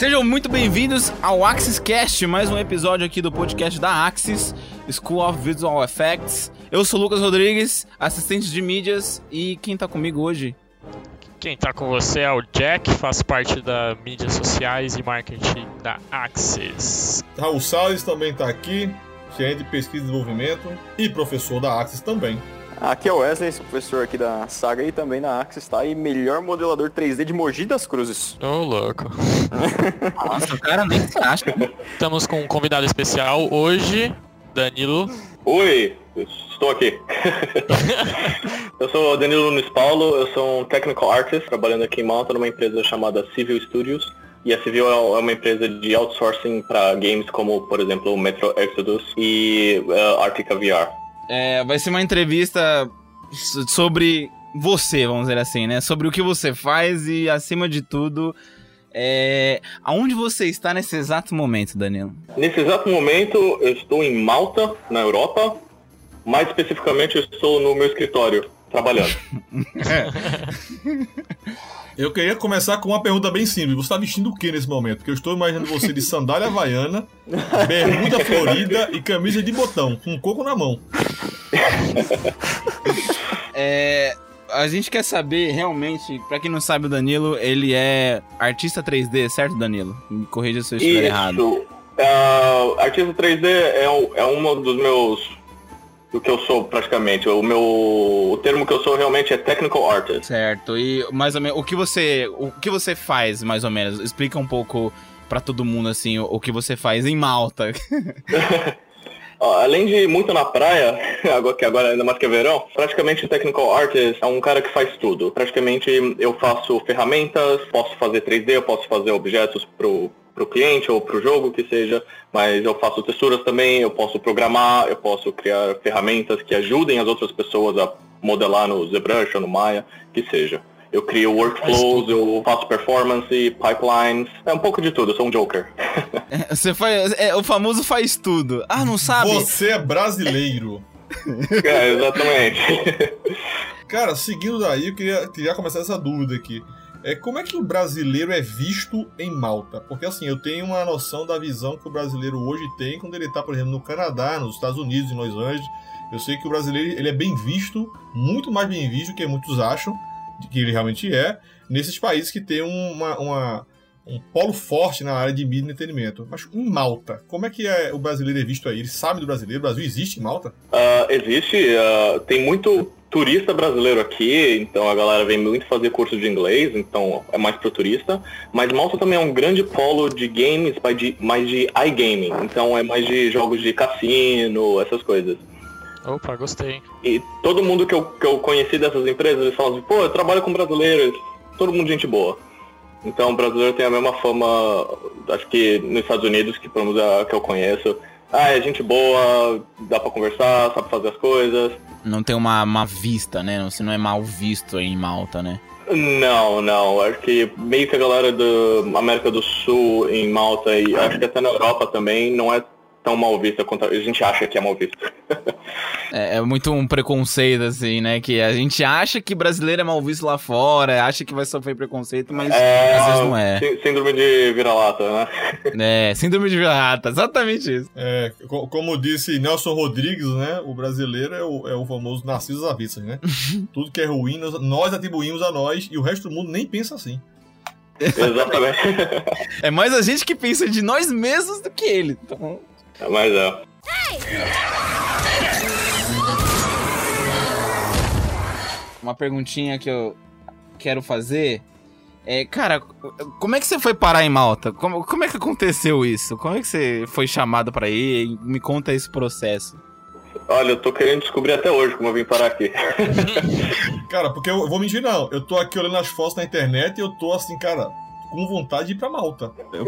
Sejam muito bem-vindos ao Axis Cast, mais um episódio aqui do podcast da Axis, School of Visual Effects. Eu sou o Lucas Rodrigues, assistente de mídias, e quem tá comigo hoje? Quem tá com você é o Jack, faz parte da mídias sociais e marketing da Axis. Raul Salles também tá aqui, gerente de pesquisa e desenvolvimento e professor da Axis também. Aqui é o Wesley, sou professor aqui da Saga e também na Axis, tá? E melhor modelador 3D de Mogi das Cruzes. Ô, oh, louco. Nossa, o cara nem se acha. Estamos com um convidado especial hoje, Danilo. Oi, estou aqui. eu sou Danilo Nunes Paulo, eu sou um technical artist, trabalhando aqui em Malta numa empresa chamada Civil Studios. E a Civil é uma empresa de outsourcing para games como, por exemplo, Metro Exodus e uh, Arctica VR. É, vai ser uma entrevista sobre você, vamos dizer assim, né? Sobre o que você faz e, acima de tudo, é... aonde você está nesse exato momento, Danilo? Nesse exato momento, eu estou em Malta, na Europa. Mais especificamente, eu estou no meu escritório, trabalhando. Eu queria começar com uma pergunta bem simples. Você está vestindo o que nesse momento? Porque eu estou imaginando você de sandália havaiana, bermuda florida e camisa de botão, com um coco na mão. É, a gente quer saber realmente, para quem não sabe, o Danilo, ele é artista 3D, certo, Danilo? Me corrija se eu estiver Isso. errado. Uh, artista 3D é, é um dos meus do que eu sou praticamente. O meu o termo que eu sou realmente é technical artist. Certo. E mais ou menos o que você o que você faz mais ou menos? Explica um pouco para todo mundo assim o, o, que você faz em Malta. Além de muito na praia, agora que agora ainda mais que é verão, praticamente technical artist é um cara que faz tudo. Praticamente eu faço ferramentas, posso fazer 3D, eu posso fazer objetos pro para o cliente ou para o jogo que seja, mas eu faço texturas também, eu posso programar, eu posso criar ferramentas que ajudem as outras pessoas a modelar no ZBrush ou no Maya, que seja. Eu crio workflows, eu faço performance, pipelines, é um pouco de tudo, eu sou um joker. Você faz, é, o famoso faz tudo. Ah, não sabe? Você é brasileiro. é, exatamente. Cara, seguindo daí, eu queria, queria começar essa dúvida aqui. É, como é que o brasileiro é visto em Malta? Porque assim, eu tenho uma noção da visão que o brasileiro hoje tem quando ele está, por exemplo, no Canadá, nos Estados Unidos, em Los Angeles. Eu sei que o brasileiro ele é bem visto, muito mais bem visto do que muitos acham que ele realmente é, nesses países que tem uma, uma um polo forte na área de mídia e entretenimento. Mas em Malta, como é que é o brasileiro é visto aí? Ele sabe do brasileiro? O Brasil existe em Malta? Uh, existe. Uh, tem muito turista brasileiro aqui, então a galera vem muito fazer curso de inglês, então é mais pro turista. Mas Malta também é um grande polo de games, mais de, mais de iGaming, então é mais de jogos de cassino, essas coisas. Opa, gostei. E todo mundo que eu, que eu conheci dessas empresas, eles falam assim, pô, eu trabalho com brasileiros, todo mundo gente boa. Então o brasileiro tem a mesma fama, acho que nos Estados Unidos, que pelo menos é a que eu conheço. Ah, é gente boa, dá pra conversar, sabe fazer as coisas. Não tem uma má vista, né? Você não é mal visto em Malta, né? Não, não. Acho que meio que a galera da América do Sul, em Malta e acho que até na Europa também, não é tão mal vista quanto a gente acha que é mal vista. é, é, muito um preconceito, assim, né? Que a gente acha que brasileiro é mal visto lá fora, acha que vai sofrer preconceito, mas é, às vezes não é. Síndrome de vira-lata, né? É, síndrome de vira-lata, exatamente isso. É, como disse Nelson Rodrigues, né? O brasileiro é o, é o famoso Narciso Avissas, né? Tudo que é ruim, nós atribuímos a nós e o resto do mundo nem pensa assim. Exatamente. é mais a gente que pensa de nós mesmos do que ele. Então, mas é. Uma perguntinha que eu quero fazer é, cara, como é que você foi parar em Malta? Como, como é que aconteceu isso? Como é que você foi chamado para ir? Me conta esse processo. Olha, eu tô querendo descobrir até hoje como eu vim parar aqui. cara, porque eu vou mentir não. Eu tô aqui olhando as fotos na internet e eu tô assim, cara, com vontade de ir pra Malta. Eu,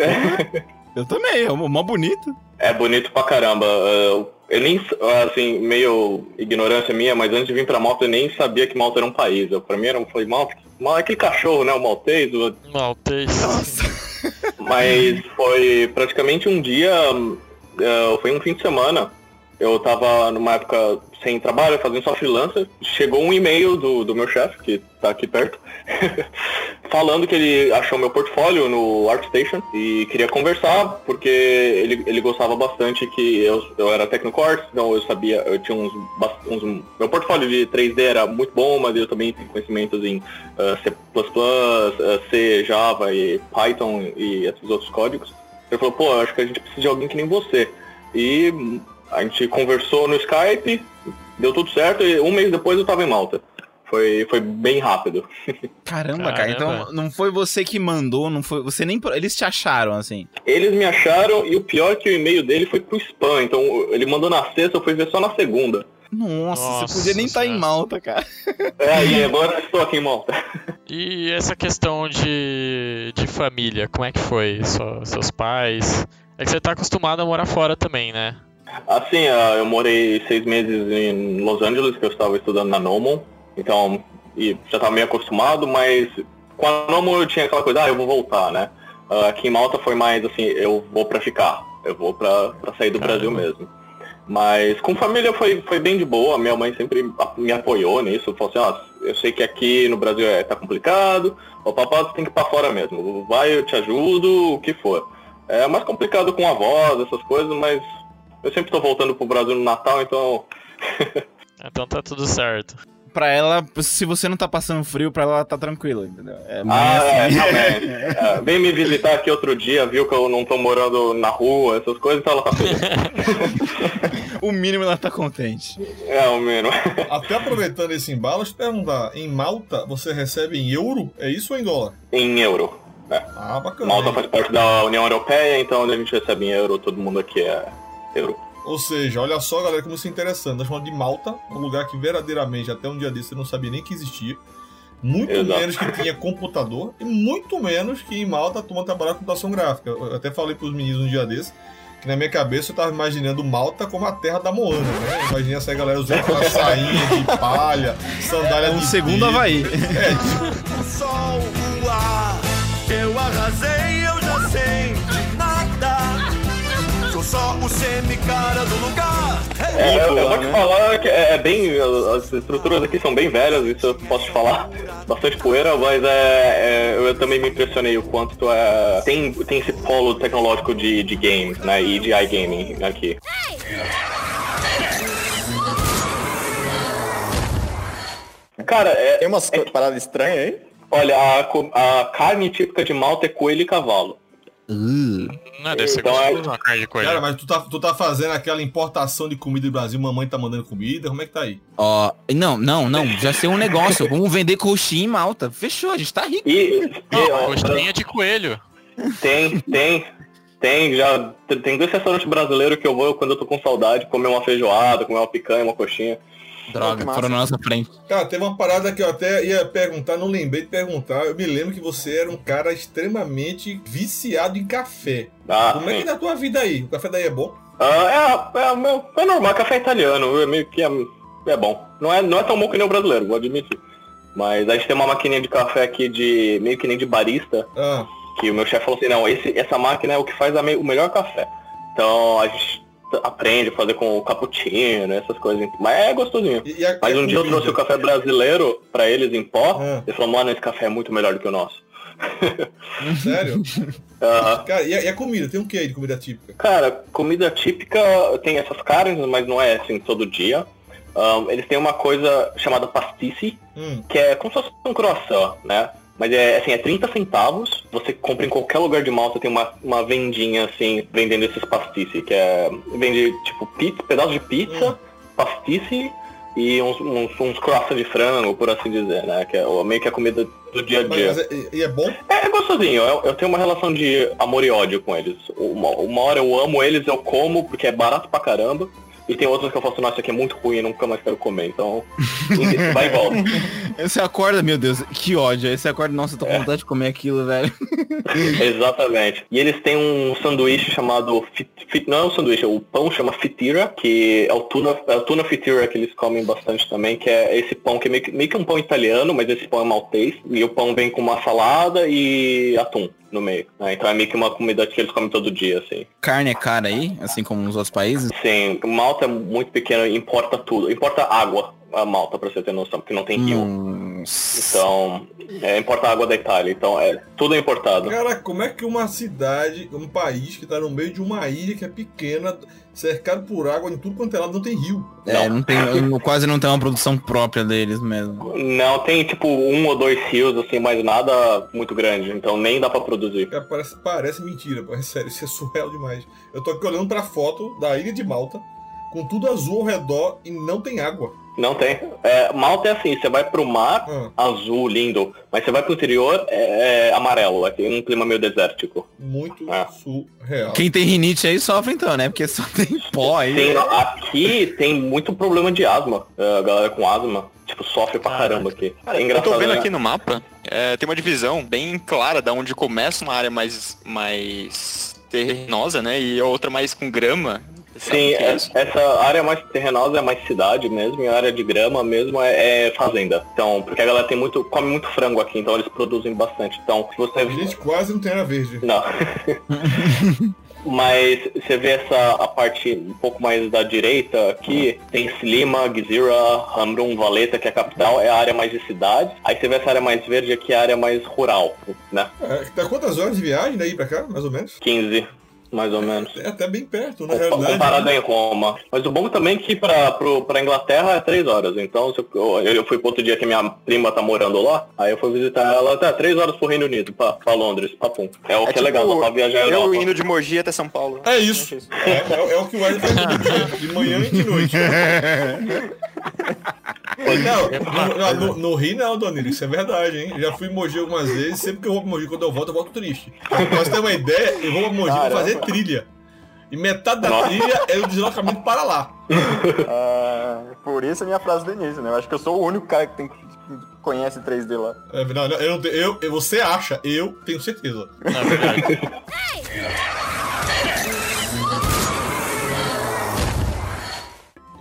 eu também, é mó bonito. É bonito pra caramba. Eu nem, assim, meio ignorância minha, mas antes de vir pra Malta eu nem sabia que Malta era um país. Eu, pra mim era, foi Malta, é aquele cachorro, né, o maltês. O... Maltês. Nossa. Mas foi praticamente um dia, foi um fim de semana. Eu tava numa época sem trabalho, fazendo só freelancer. Chegou um e-mail do, do meu chefe, que tá aqui perto, falando que ele achou meu portfólio no ArtStation e queria conversar, porque ele, ele gostava bastante que eu, eu era técnico art, então eu sabia, eu tinha uns, uns. Meu portfólio de 3D era muito bom, mas eu também tenho conhecimentos em uh, C, uh, C, Java e Python e esses outros códigos. Ele falou, pô, acho que a gente precisa de alguém que nem você. E a gente conversou no Skype, deu tudo certo e um mês depois eu tava em Malta. Foi, foi bem rápido. Caramba, cara. Caramba. Então não foi você que mandou, não foi. Você nem. Eles te acharam, assim. Eles me acharam e o pior é que o e-mail dele foi pro spam. Então ele mandou na sexta, eu fui ver só na segunda. Nossa, Nossa você podia nem estar em Senhora. Malta, cara. É, e agora estou aqui em Malta. E essa questão de, de família, como é que foi? Só- seus pais? É que você tá acostumado a morar fora também, né? Assim, ah, eu morei seis meses em Los Angeles, que eu estava estudando na Nomon. Então, e já estava meio acostumado, mas com a Nomon eu tinha aquela coisa, ah, eu vou voltar, né? Ah, aqui em Malta foi mais assim, eu vou pra ficar. Eu vou pra sair do Caramba. Brasil mesmo. Mas com família foi, foi bem de boa, minha mãe sempre me apoiou nisso, falou assim, ó, eu sei que aqui no Brasil é, tá complicado, o papai tem que ir pra fora mesmo, vai, eu te ajudo, o que for. É mais complicado com avós, essas coisas, mas eu sempre tô voltando pro Brasil no Natal, então Então tá tudo certo. Pra ela, se você não tá passando frio, pra ela tá tranquila, entendeu? É mais Ah, é, assim. realmente. É, vem me visitar aqui outro dia, viu que eu não tô morando na rua, essas coisas, então ela tá feliz. o mínimo ela tá contente. É, o mínimo. Até aproveitando esse embalo, deixa eu te perguntar, em Malta você recebe em euro? É isso ou em dólar? em euro. Ah, bacana. Malta faz parte da União Europeia, então a gente recebe em euro, todo mundo aqui é euro. Ou seja, olha só, galera, como isso é interessante. Nós falamos de Malta, um lugar que verdadeiramente até um dia desse eu não sabia nem que existia. Muito Exato. menos que tinha computador e muito menos que em Malta a turma trabalhava com computação gráfica. Eu até falei pros meninos um dia desse que na minha cabeça eu tava imaginando Malta como a terra da Moana, né? Imaginei essa galera usando aquela sainha de palha, sandália É um de segundo dedo. Havaí. É, tipo, o sol voar. Eu arrasei, eu já sei. Sou só o semi-cara do lugar. É, eu, eu vou te falar que é, é bem. As estruturas aqui são bem velhas, isso eu posso te falar. Bastante poeira, mas é, é, eu também me impressionei o quanto é, tem, tem esse polo tecnológico de, de games, né? E de iGaming aqui. Cara, é, Tem umas co- paradas estranhas aí? olha, a, a carne típica de Malta é coelho e cavalo. Não, deve ser Então, gostoso uma carne de coelho. cara, mas tu tá, tu tá fazendo aquela importação de comida do Brasil, mamãe tá mandando comida, como é que tá aí? Ó, não, não, não. Já sei um negócio. Vamos vender coxinha em Malta. Fechou, a gente tá rico. E, e, ó, Coxinha de coelho. Tem, tem. Tem, já. Tem dois restaurantes brasileiros que eu vou quando eu tô com saudade, comer uma feijoada, comer uma picanha, uma coxinha. Droga, foram na nossa frente. Cara, teve uma parada que eu até ia perguntar, não lembrei de perguntar. Eu me lembro que você era um cara extremamente viciado em café. Ah, Como é que sim. tá a tua vida aí? O café daí é bom? Ah, é, é, meu- é normal, café italiano, é meio que é, é bom. Não é, não é tão bom que nem o brasileiro, vou admitir. Mas a gente tem uma maquininha de café aqui de. meio que nem de barista, Ah, que o meu chefe falou assim, não, esse, essa máquina é o que faz a me- o melhor café. Então a gente aprende a fazer com o cappuccino, essas coisas. Mas é gostosinho. e, e a, Mas e um dia eu trouxe o café brasileiro pra eles em pó, Ah. ele falou, mano, esse café é muito melhor do que o nosso. Sério? Cara, e a, e a comida? Tem um que de comida típica? Cara, comida típica tem essas carnes, mas não é assim todo dia. Ahn, eles têm uma coisa chamada pastice, Hum, que é como se fosse um croissant, né? Mas é assim, é 30 centavos. Você compra em qualquer lugar de Malta, tem uma, uma vendinha assim, vendendo esses pastice, que é. Vende tipo pizza, pedaço de pizza, pastice e uns, uns, uns croissants de frango, por assim dizer, né? Que é meio que a comida do dia a dia. é, e é bom? É, é gostosinho, eu, eu tenho uma relação de amor e ódio com eles. Uma, uma hora eu amo eles, eu como, porque é barato pra caramba. E tem outras que eu assim, nossa, isso aqui é muito ruim, nunca mais quero comer. Então, vai e volta. Você acorda, meu Deus, que ódio. Aí você acorda, nossa, eu tô com vontade de comer aquilo, velho. Exatamente. E eles têm um sanduíche chamado, fit, fit- não é um sanduíche, o pão chama fitira, que é o tuna, é o tuna fitira que eles comem bastante também, que é esse pão que é meio que, meio que um pão italiano, mas esse pão é maltês. E o pão vem com uma salada e atum. No meio. né? Então é meio que uma comida que eles comem todo dia, assim. Carne é cara aí, assim como nos outros países? Sim, Malta é muito pequeno, importa tudo. Importa água a Malta, pra você ter noção, porque não tem rio. Nossa. Então, é, importa água da Itália. Então, é, tudo é importado. Cara, como é que uma cidade, um país que tá no meio de uma ilha que é pequena, cercado por água em tudo quanto é lado, não tem rio? É, não tem, quase não tem uma produção própria deles mesmo. Não, tem tipo um ou dois rios, assim, mas nada muito grande. Então, nem dá pra produzir. Cara, parece, parece mentira, pô. É sério, isso é surreal demais. Eu tô aqui olhando pra foto da ilha de Malta, com tudo azul ao redor e não tem água. Não tem. É, Malta é assim, você vai pro mar, Ah, azul, lindo, mas você vai pro interior, é, é amarelo, é tem um clima meio desértico. muito Ah. surreal. Quem tem rinite aí sofre então, né? Porque só tem pó aí. Tem, aqui tem muito problema de asma. É, A galera com asma, tipo, sofre pra Caraca. caramba aqui. Cara, é eu engraçado, tô vendo né? aqui no mapa, é, tem uma divisão bem clara da onde começa uma área mais, mais terrenosa, né? E a outra mais com grama. Sim, é é- essa área mais terrenosa é mais cidade mesmo, e a área de grama mesmo é, é fazenda. Então, porque a galera tem muito, come muito frango aqui, então eles produzem bastante. Então, se você A gente quase não tem área verde. Não. Mas você vê essa a parte um pouco mais da direita aqui, tem Slima, Gzira, Hamrun, Valeta, que é a capital, é a área mais de cidade. Aí você vê essa área mais verde aqui, é a área mais rural, né? É, tá quantas horas de viagem daí pra cá, mais ou menos? 15, mais ou menos. É até bem perto, na realidade. Comparado em Roma. Mas o bom também é que pra, pro, pra Inglaterra é três horas. Então se eu, eu fui pro outro dia que minha prima tá morando lá, aí eu fui visitar ela, tá, três horas pro Reino Unido, pra, pra Londres, papum. É o que é, legal, dá pra viajar eu Europa. indo de Mogi até São Paulo. É isso. É, é- é o que o Wesley faz de manhã e de noite. Não, no, no, no Rio não, Donilo, isso é verdade, hein? Já fui em Mogi algumas vezes, sempre que eu vou pra Mogi, quando eu volto, eu volto triste. Pra você ter uma ideia, eu vou pra Mogi pra fazer trilha. E metade da Nossa. trilha é o deslocamento para lá. Ah, por isso a minha frase do início, né? Eu acho que eu sou o único cara que, tem, que conhece 3D lá. É, não, não, eu, eu, eu- você acha, eu tenho certeza. Na verdade.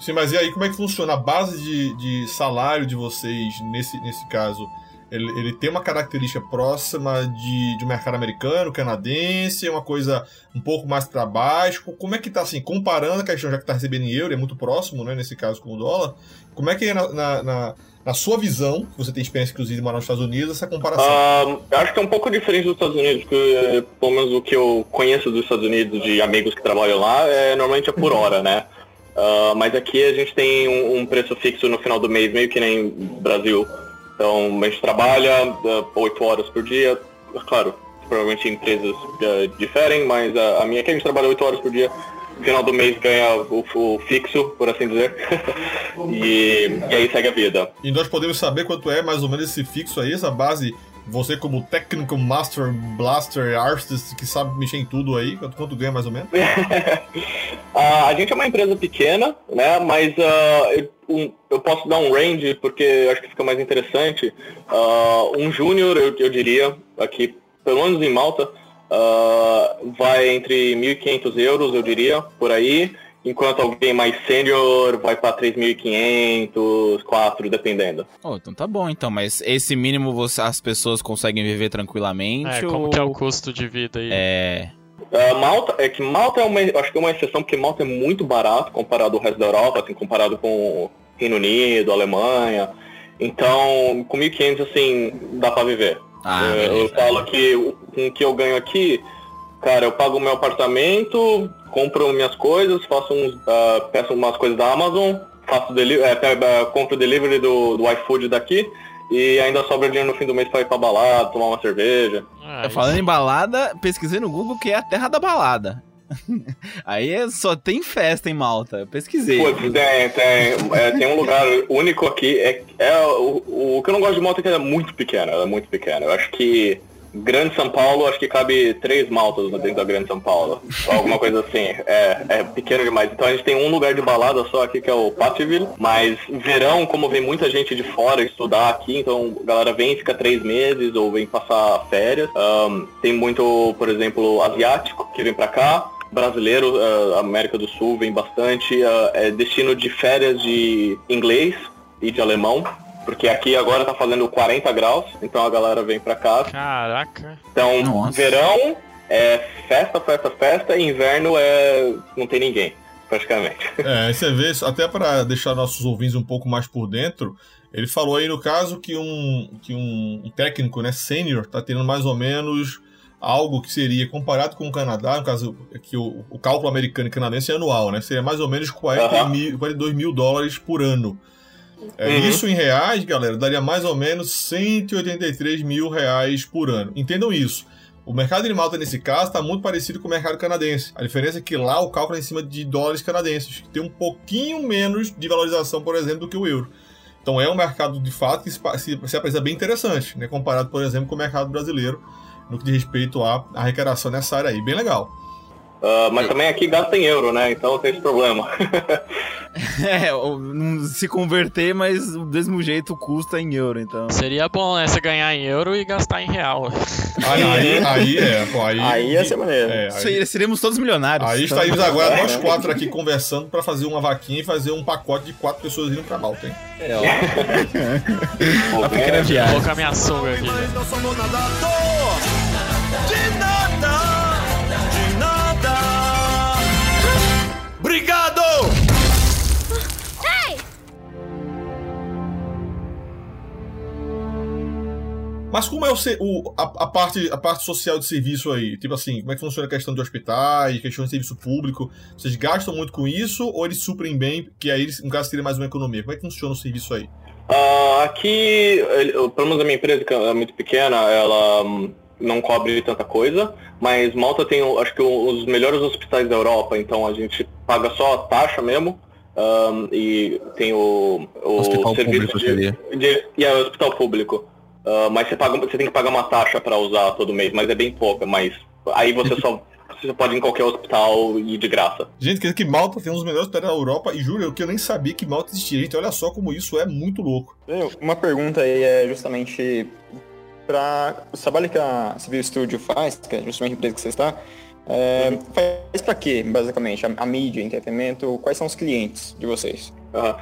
Sim, mas e aí, como é que funciona? A base de, de salário de vocês, nesse, nesse caso, ele, ele tem uma característica próxima de, de um mercado americano, canadense, uma coisa um pouco mais para baixo? Como é que tá, assim, comparando a questão, já que tá recebendo em euro, é muito próximo, né, nesse caso, com o dólar, como é que é na, na, na- na sua visão, você tem experiência, inclusive, morar nos Estados Unidos, essa comparação? Ah, eu acho que é um pouco diferente dos Estados Unidos, porque pelo menos o que eu conheço dos Estados Unidos, de amigos que trabalham lá, é, normalmente é por hora, né? Ah, mas aqui a gente tem um, um preço fixo no final do mês, meio que nem Brasil. Então a gente trabalha ah, oito horas por dia, claro, provavelmente empresas ah, diferem, mas a, a minha aqui a gente trabalha oito horas por dia. No final do mês ganha o, o fixo, por assim dizer. e, e aí segue a vida. E nós podemos saber quanto é mais ou menos esse fixo aí, essa base, você como Technical Master Blaster Artist, que sabe mexer em tudo aí, quanto, quanto ganha mais ou menos? Ah, a gente é uma empresa pequena, né? Mas ah, eu, eu posso dar um range porque eu acho que fica mais interessante. Ah, um júnior, eu, eu diria, aqui, pelo menos em Malta, ah, vai entre 1.500 euros, eu diria, por aí. Enquanto alguém mais sênior vai para 3.500, 4, dependendo. Oh, então tá bom, então. Mas esse mínimo você- as pessoas conseguem viver tranquilamente? É, como ou... que é o custo de vida aí? É. Ah, Malta, é que Malta é uma, acho que é uma exceção, porque Malta é muito barato comparado ao resto da Europa, assim, comparado com o Reino Unido, Alemanha. Então, com 1.500, assim, dá pra viver. Ah, eu, eu beleza. falo que o- com o que eu ganho aqui, cara, eu pago meu apartamento, compro minhas coisas, faço uns, ah, peço umas coisas da Amazon, faço deli é, compro o delivery do, do iFood daqui, e ainda sobra dinheiro no fim do mês pra ir pra balada, tomar uma cerveja. Ah, Falando em balada, pesquisei no Google que é a terra da balada. Aí é- só tem festa em Malta. Eu pesquisei. Putz, tem, tem, é, tem um lugar único aqui. É, é o, o que eu não gosto de Malta é que ela é muito pequena, ela é muito pequena. Eu acho que Grande São Paulo, acho que cabe três maltas dentro da Grande São Paulo. Alguma coisa assim. É, é pequeno demais. Então a gente tem um lugar de balada só aqui que é o Pattyville. Mas verão, como vem muita gente de fora estudar aqui, então a galera vem fica três meses ou vem passar férias. Ahn, tem muito, por exemplo, asiático que vem pra cá brasileiro, ah, América do Sul vem bastante, ah, é destino de férias de inglês e de alemão. Porque aqui agora tá fazendo 40 graus, então a galera vem pra cá. Caraca. Então, Nossa. verão é festa, festa, festa, e inverno é. não tem ninguém, praticamente. É, aí você vê, até para deixar nossos ouvintes um pouco mais por dentro, ele falou aí no caso que um, que um técnico, né, sênior, tá tendo mais ou menos algo que seria comparado com o Canadá, no caso que o, o cálculo americano e canadense é anual, né? Seria mais ou menos 40 Aham. mil, 42 mil dólares por ano. É, Uhum. Isso em reais, galera, daria mais ou menos 183 mil reais por ano. Entendam isso. O mercado de Malta, nesse caso, está muito parecido com o mercado canadense. A diferença é que lá o cálculo é em cima de dólares canadenses, que tem um pouquinho menos de valorização, por exemplo, do que o euro. Então é um mercado, de fato, que se, se, se apresenta bem interessante, né? comparado, por exemplo, com o mercado brasileiro, no que diz respeito à arrecadação nessa área aí. Bem legal. Ah, mas também aqui gasta em euro, né? Então tem esse problema. É, se converter, mas do mesmo jeito custa em euro, então. Seria bom, né? Você ganhar em euro e gastar em real. Aí, aí, aí é, pô, aí, Aí ia ser maneiro. é, aí, Seríamos todos milionários. aí então. estaríamos agora nós quatro aqui conversando para fazer uma vaquinha e fazer um pacote de quatro pessoas indo pra Malta, hein? É, ó. Uma pequena Vou viagem. colocar minha sunga aqui. Toa. De nada, Mas como é o, se- o- a, a parte, a parte social de serviço aí? Tipo assim, como é que funciona a questão de hospitais, questão de serviço público? Vocês gastam muito com isso ou eles suprem bem, que aí, no caso, seria mais uma economia? Como é que funciona o serviço aí? Ah, aqui, pelo menos a minha empresa, que é muito pequena, ela hum, não cobre tanta coisa, mas Malta tem, acho que, os melhores hospitais da Europa, então a gente paga só a taxa mesmo. hum, e tem o, o Hospital serviço público de, seria. de, e é o hospital público. Ah, mas você, paga, você tem que pagar uma taxa para usar todo mês, mas é bem pouca, mas aí você só, você pode ir em qualquer hospital e de graça. Gente, quer dizer que Malta tem um dos melhores hospitais da Europa, e juro eu que eu nem sabia que Malta existia. Gente, olha só como isso é muito louco. Uma pergunta aí é justamente para o trabalho que a Civil Studio faz, que é justamente a empresa que você está, é, faz para quê, basicamente? A, a mídia, entretenimento, quais são os clientes de vocês? Ah,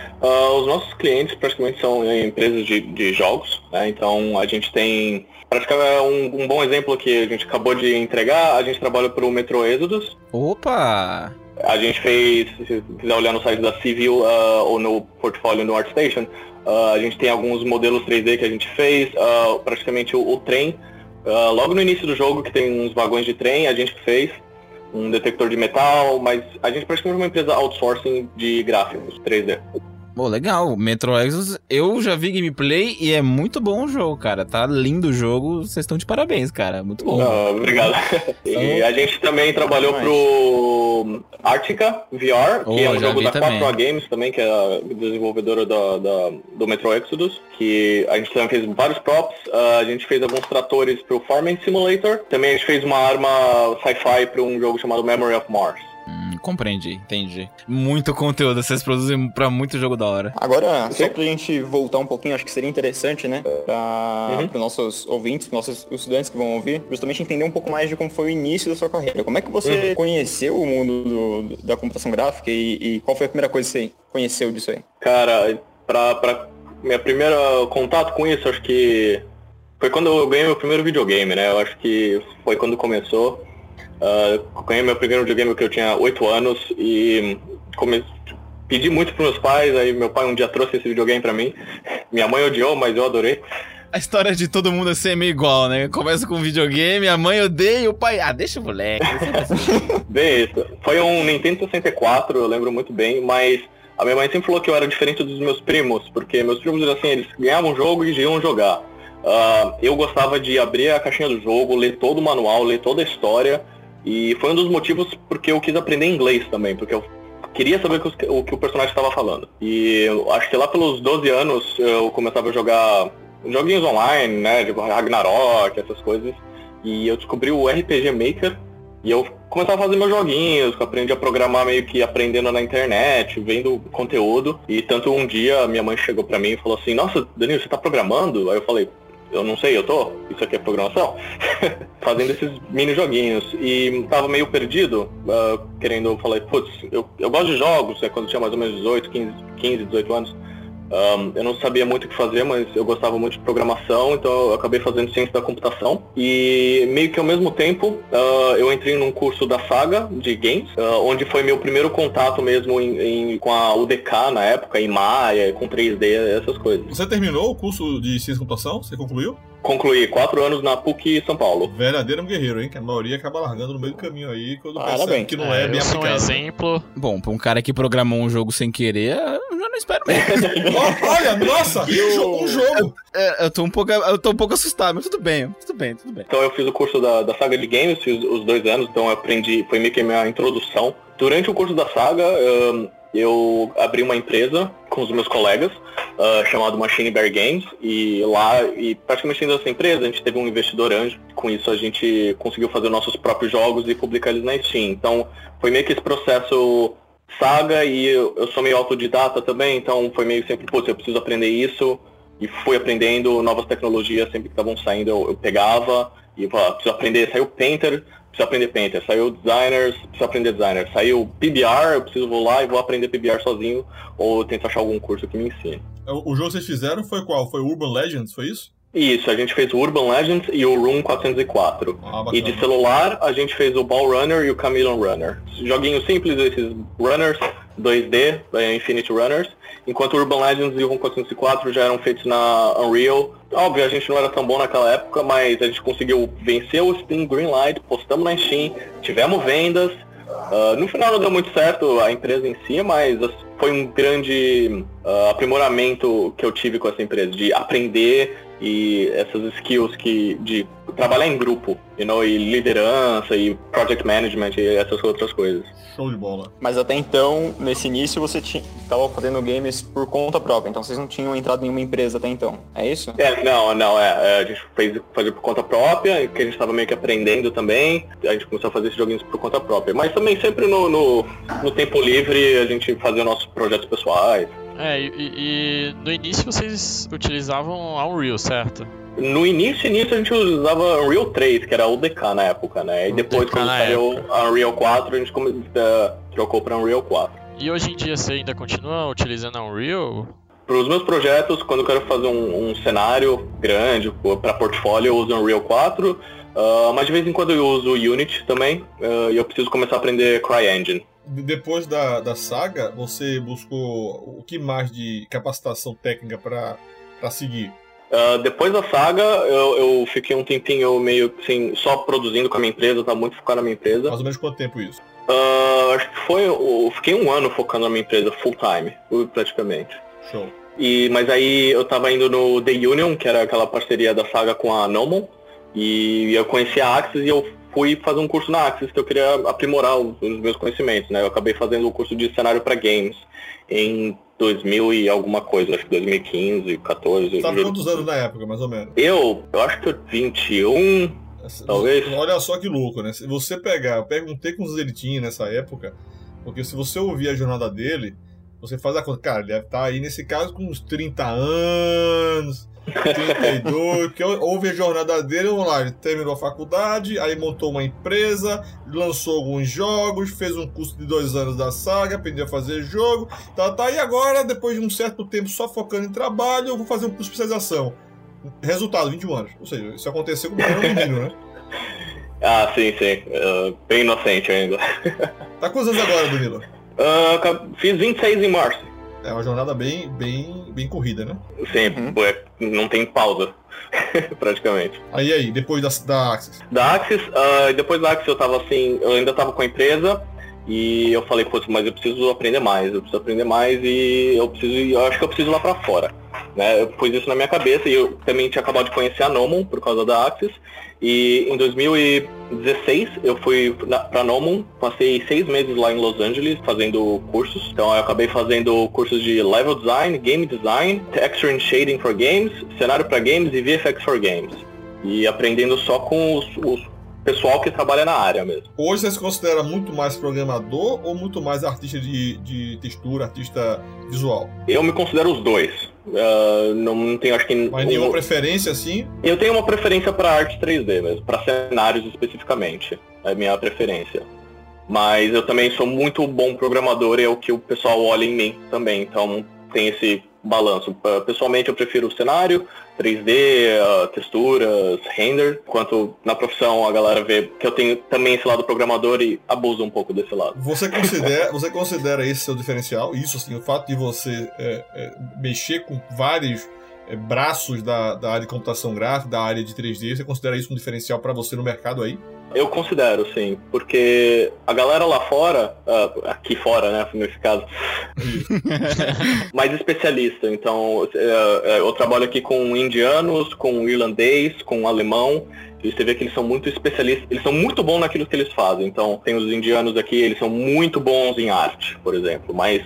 os nossos clientes praticamente são eh, empresas de, de jogos, né? Então a gente tem. Praticamente é um, um bom exemplo que a gente acabou de entregar, a gente trabalha para o Metro Exodus. Opa! A gente fez, se quiser olhar no site da Civil ah, ou no portfólio no ArtStation, a gente tem alguns modelos 3D que a gente fez, praticamente o, o trem. logo no início do jogo, que tem uns vagões de trem, a gente fez um detector de metal, mas a gente praticamente é uma empresa outsourcing de gráficos 3D. Pô, legal. Metro Exodus, eu já vi gameplay e é muito bom o jogo, cara. Tá lindo o jogo. Vocês estão de parabéns, cara. Muito bom. Ah, obrigado. E a gente também trabalhou pro Arctica VR, que Oh, é um jogo da também. 4A Games também, que é a desenvolvedora da, da- do Metro Exodus, que a gente também fez vários props, ah, a gente fez alguns tratores pro Farming Simulator, também a gente fez uma arma sci-fi para um jogo chamado Memory of Mars. Compreendi, entendi. Muito conteúdo. Vocês produzem pra muito jogo da hora. Agora, só pra gente voltar um pouquinho, acho que seria interessante, né, para Uhum. os nossos ouvintes, pros nossos estudantes que vão ouvir, justamente entender um pouco mais de como foi o início da sua carreira. Como é que você conheceu o mundo do- da computação gráfica e, e qual foi a primeira coisa que você conheceu disso aí? Cara, pra, pra minha primeira contato com isso, acho que foi quando eu ganhei meu primeiro videogame, né? Eu acho que foi quando começou. Eu ganhei meu primeiro videogame que eu tinha 8 anos e come... pedi muito pros meus pais, aí meu pai um dia trouxe esse videogame pra mim. Minha mãe odiou, mas eu adorei. A história de todo mundo ser meio igual, né? Começa com videogame, a mãe odeia e o pai. Ah, deixa o moleque. Bem isso. Foi um Nintendo 64, eu lembro muito bem, mas a minha mãe sempre falou que eu era diferente dos meus primos, porque meus primos, assim, eles ganhavam o jogo e iam jogar. Ah, eu gostava de abrir a caixinha do jogo, ler todo o manual, ler toda a história, e foi um dos motivos porque eu quis aprender inglês também, porque eu queria saber o que o personagem estava falando. E acho que lá pelos 12 anos eu começava a jogar joguinhos online, né, tipo Ragnarok, essas coisas, e eu descobri o RPG Maker, e eu começava a fazer meus joguinhos, aprendi a programar meio que aprendendo na internet, vendo conteúdo. E tanto um dia minha mãe chegou pra mim e falou assim, nossa, Danilo, você tá programando? Aí eu falei, eu não sei, eu tô? Isso aqui é programação? Fazendo esses mini joguinhos. E tava meio perdido, ah, querendo, falei, putz, eu, eu gosto de jogos, é quando tinha mais ou menos 18, 15, 15 18 anos. Um, eu não sabia muito o que fazer, mas eu gostava muito de programação, então eu acabei fazendo ciência da computação. E meio que ao mesmo tempo, uh, eu entrei num curso da Saga de games, uh, onde foi meu primeiro contato mesmo em, em- com a UDK na época, em Maya, com 3D, essas coisas. Você terminou o curso de ciência da computação? Você concluiu? Concluí quatro anos na PUC São Paulo. Verdadeiro guerreiro, hein? Que a maioria acaba largando no meio do caminho aí quando Parabéns. percebe que não é, bem eu sou um aplicado. exemplo. Bom, pra um cara que programou um jogo sem querer, eu já não espero mesmo. Olha, nossa, um jo- um jogo. É, eu, tô um pouco, eu tô um pouco assustado, mas tudo bem, tudo bem, tudo bem. Então eu fiz o curso da, da Saga de Games, fiz os dois anos, então eu aprendi, foi meio que a minha introdução. Durante o curso da Saga, ahn, eu abri uma empresa com os meus colegas, ah, chamado Machine Bear Games, e lá, e praticamente dentro dessa empresa, a gente teve um investidor anjo, com isso a gente conseguiu fazer nossos próprios jogos e publicar eles na Steam. Então foi meio que esse processo Saga, e eu, eu sou meio autodidata também, então foi meio sempre, putz, eu preciso aprender isso, e fui aprendendo novas tecnologias sempre que estavam saindo eu, eu pegava e falava, preciso aprender, saiu Painter, preciso aprender Painter, saiu Designers, preciso aprender Designer, saiu PBR, eu preciso vou lá e vou aprender PBR sozinho ou tento achar algum curso que me ensine. O, o jogo que vocês fizeram foi qual? Foi Urban Legends, foi isso? Isso, a gente fez o Urban Legends e o Room 404. Ah, E de celular a gente fez o Ball Runner e o Chameleon Runner. Joguinhos simples, esses runners, 2D, é, Infinity Runners. Enquanto Urban Legends e o Room 404 já eram feitos na Unreal. Óbvio, a gente não era tão bom naquela época, mas a gente conseguiu vencer o Steam Greenlight, postamos na Steam, tivemos vendas. Ah, no final não deu muito certo a empresa em si, mas as- foi um grande ah, aprimoramento que eu tive com essa empresa, de aprender e essas skills que de trabalhar em grupo, you know, e liderança e project management e essas outras coisas. Show de bola. Mas até então, nesse início, você estava fazendo games por conta própria, então vocês não tinham entrado em uma empresa até então. É isso? É, não, não, é, é, a gente fez fazer por conta própria, que a gente estava meio que aprendendo também, a gente começou a fazer esses joguinhos por conta própria. Mas também sempre no, no, no tempo livre a gente fazia nossos projetos pessoais. É, e, e- no início vocês utilizavam a Unreal, certo? No início, início a gente usava Unreal 3, que era o DK na época, né? E depois UDK quando saiu a Unreal 4, a gente eh, trocou para Unreal 4. E hoje em dia você ainda continua utilizando a Unreal? Para os meus projetos, quando eu quero fazer um, um cenário grande para portfólio, eu uso Unreal 4, ah, mas de vez em quando eu uso Unity também, ah, e eu preciso começar a aprender CryEngine. De- Depois da, da saga, você buscou o que mais de capacitação técnica pra pra seguir? Ah, depois da saga, eu, eu fiquei um tempinho meio assim, só produzindo com a minha empresa, tá muito focado na minha empresa. Mais ou menos quanto tempo isso? Ah, acho que foi, eu fiquei um ano focando na minha empresa full time, praticamente. Show. E, mas aí eu tava indo no The Union, que era aquela parceria da saga com a Nomon, e eu conheci a Axis e eu fui fazer um curso na Axis que eu queria aprimorar os, os meus conhecimentos, né? Eu acabei fazendo o curso de cenário para games em 2000 e alguma coisa, acho que 2015, 14. Você tava juro. quantos anos na época, mais ou menos? Eu, eu acho que eu 21, Talvez. Olha só que louco, né? Se você pegar, eu perguntei quantos ele tinha nessa época, porque se você ouvir a jornada dele, você faz a conta. Cara, ele deve estar aí nesse caso com uns 30 anos, 32, porque houve a jornada dele, vamos lá, ele terminou a faculdade, aí montou uma empresa, lançou alguns jogos, fez um curso de dois anos da saga, aprendeu a fazer jogo, tá, tá, e agora, depois de um certo tempo só focando em trabalho, eu vou fazer um curso de especialização. Resultado, 21 anos. Ou seja, isso aconteceu com um menino, né? Ah, sim, sim. ah, bem inocente ainda. Tá quantos anos agora, Danilo? Ca- fiz 26 em março. É uma jornada bem, bem, bem corrida, né? Sim, Uhum. ué, não tem pausa, praticamente. Aí, aí, depois da, da Axis. Da Axis, ah, depois da Axis eu tava assim, eu ainda tava com a empresa e eu falei, putz, mas eu preciso aprender mais, eu preciso aprender mais e eu preciso, eu acho que eu preciso ir lá pra fora. Né? Eu pus isso na minha cabeça e eu também tinha acabado de conhecer a Nomon por causa da Axis. E em 2016 eu fui na, pra Nomon, passei seis meses lá em Los Angeles fazendo cursos. Então eu acabei fazendo cursos de level design, game design, texture and shading for games, cenário para games e VFX for games. E aprendendo só com os, os pessoal que trabalha na área mesmo. Hoje você se considera muito mais programador ou muito mais artista de, de textura, artista visual? Eu me considero os dois. Ah, não, não tenho, acho que. Mas um- nenhuma preferência assim? Eu tenho uma preferência para arte 3D mesmo, para cenários especificamente. É a minha preferência. Mas eu também sou muito bom programador, é o que o pessoal olha em mim também. Então tem esse balanço. Uh, Pessoalmente eu prefiro o cenário, 3D, uh, texturas, render, enquanto na profissão a galera vê que eu tenho também esse lado programador e abusa um pouco desse lado. Você considera, você considera esse seu diferencial? Isso, assim, o fato de você é, é, mexer com vários é, braços da, da área de computação gráfica, da área de 3D, você considera isso um diferencial para você no mercado aí? Eu considero, sim, porque a galera lá fora, uh, aqui fora, né, nesse caso, mais especialista. Então, uh, eu trabalho aqui com indianos, com irlandês, com alemão, e você vê que eles são muito especialistas, eles são muito bons naquilo que eles fazem. Então, tem os indianos aqui, eles são muito bons em arte, por exemplo, mas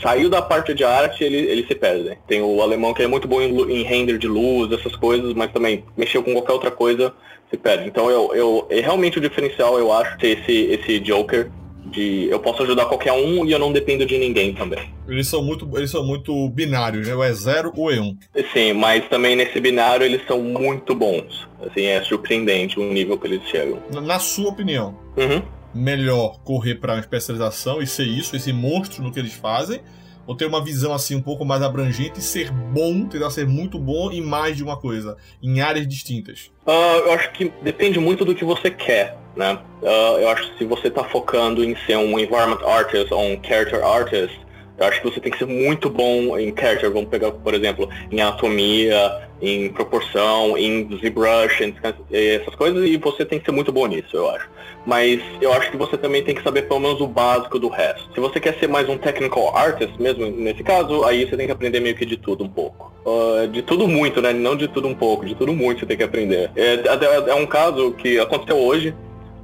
saiu da parte de arte, ele, eles se perdem. Tem o alemão que é muito bom em, em render de luz, essas coisas, mas também mexeu com qualquer outra coisa, se perde. Então eu, eu é realmente o diferencial, eu acho, ter esse, esse Joker de eu posso ajudar qualquer um e eu não dependo de ninguém também. Eles são muito, eles são muito binários, né? Ou é zero ou é um. Sim, mas também nesse binário eles são muito bons. Assim, é surpreendente o nível que eles chegam. Na, na sua opinião, Uhum. Melhor correr para uma especialização e ser isso, esse monstro no que eles fazem, ou ter uma visão assim um pouco mais abrangente e ser bom, tentar ser muito bom em mais de uma coisa, em áreas distintas? Ah, eu acho que depende muito do que você quer, né? Ah, eu acho que se você está focando em ser um environment artist ou um character artist, eu acho que você tem que ser muito bom em character. Vamos pegar, por exemplo, em anatomia, em proporção, em ZBrush, essas coisas, e você tem que ser muito bom nisso, eu acho. Mas eu acho que você também tem que saber pelo menos o básico do resto. Se você quer ser mais um technical artist, mesmo nesse caso, aí você tem que aprender meio que de tudo um pouco. Ah, de tudo muito, né? Não de tudo um pouco, de tudo muito você tem que aprender. É, é- é um caso que aconteceu hoje,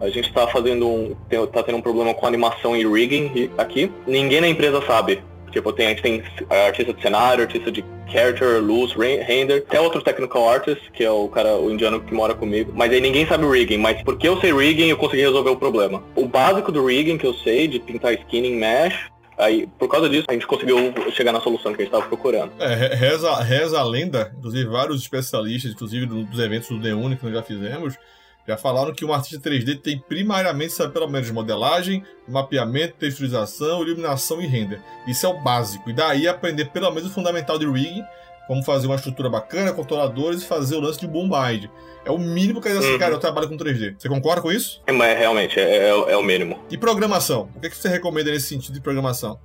a gente tá fazendo um. tá tendo um problema com animação e rigging aqui. Ninguém na empresa sabe. Tipo, tem, a gente tem artista de cenário, artista de character, luz, re- render, até outro technical artist, que é o cara, o indiano que mora comigo. Mas aí ninguém sabe rigging, mas porque eu sei rigging, eu consegui resolver o problema. O básico do rigging que eu sei, de pintar skin em mesh, aí, por causa disso, a gente conseguiu chegar na solução que a gente tava procurando. É, re- reza, reza a lenda, inclusive vários especialistas, inclusive do- dos eventos do D-Uni que nós já fizemos, já falaram que um artista 3D tem primariamente saber pelo menos modelagem, mapeamento, texturização, iluminação e render. Isso é o básico. E daí aprender pelo menos o fundamental de rigging, como fazer uma estrutura bacana, controladores e fazer o lance de bombard. É o mínimo que assim, Uhum. cara, eu trabalho com 3D. Você concorda com isso? É, Mas realmente, é, é- é o mínimo. E programação? O que, é que você recomenda nesse sentido de programação?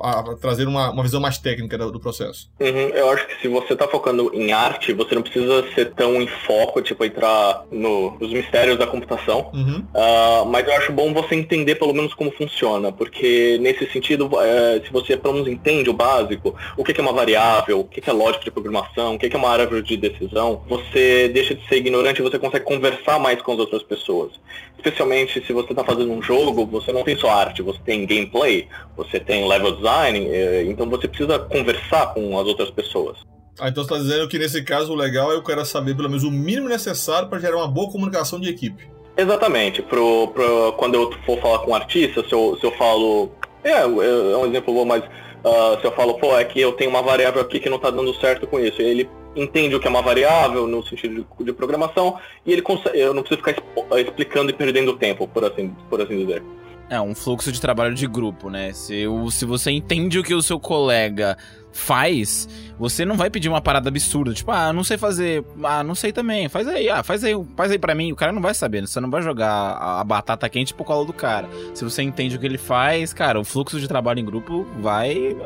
A, a trazer uma, uma visão mais técnica do, do processo. Uhum, eu acho que se você tá focando em arte, você não precisa ser tão em foco, tipo, entrar no- nos mistérios da computação. Uhum. Ah, mas eu acho bom você entender pelo menos como funciona, porque nesse sentido, eh, se você pelo menos entende o básico, o que que é uma variável, o que que é lógica de programação, o que que é uma árvore de decisão, você deixa de ser ignorante e você consegue conversar mais com as outras pessoas. Especialmente se você está fazendo um jogo, você não tem só arte, você tem gameplay, você tem level design, eh, então você precisa conversar com as outras pessoas. Ah, então você está dizendo que nesse caso o legal é eu quero saber pelo menos o mínimo necessário para gerar uma boa comunicação de equipe. Exatamente. Pro, pro, quando eu for falar com um artista, se eu, se eu falo. É, é um exemplo bom, mas ah, se eu falo, pô, é que eu tenho uma variável aqui que não tá dando certo com isso. Ele entende o que é uma variável no sentido de, de programação e ele consegue. Eu não preciso ficar explicando e perdendo tempo, por assim, por assim dizer. É um fluxo de trabalho de grupo, né? Se, o, se você entende o que o seu colega faz, você não vai pedir uma parada absurda, tipo, ah, não sei fazer, ah, não sei também, faz aí, ah, faz aí, faz aí pra mim. O cara não vai saber, você não vai jogar a, a batata quente pro colo do cara. Se você entende o que ele faz, cara, o fluxo de trabalho em grupo vai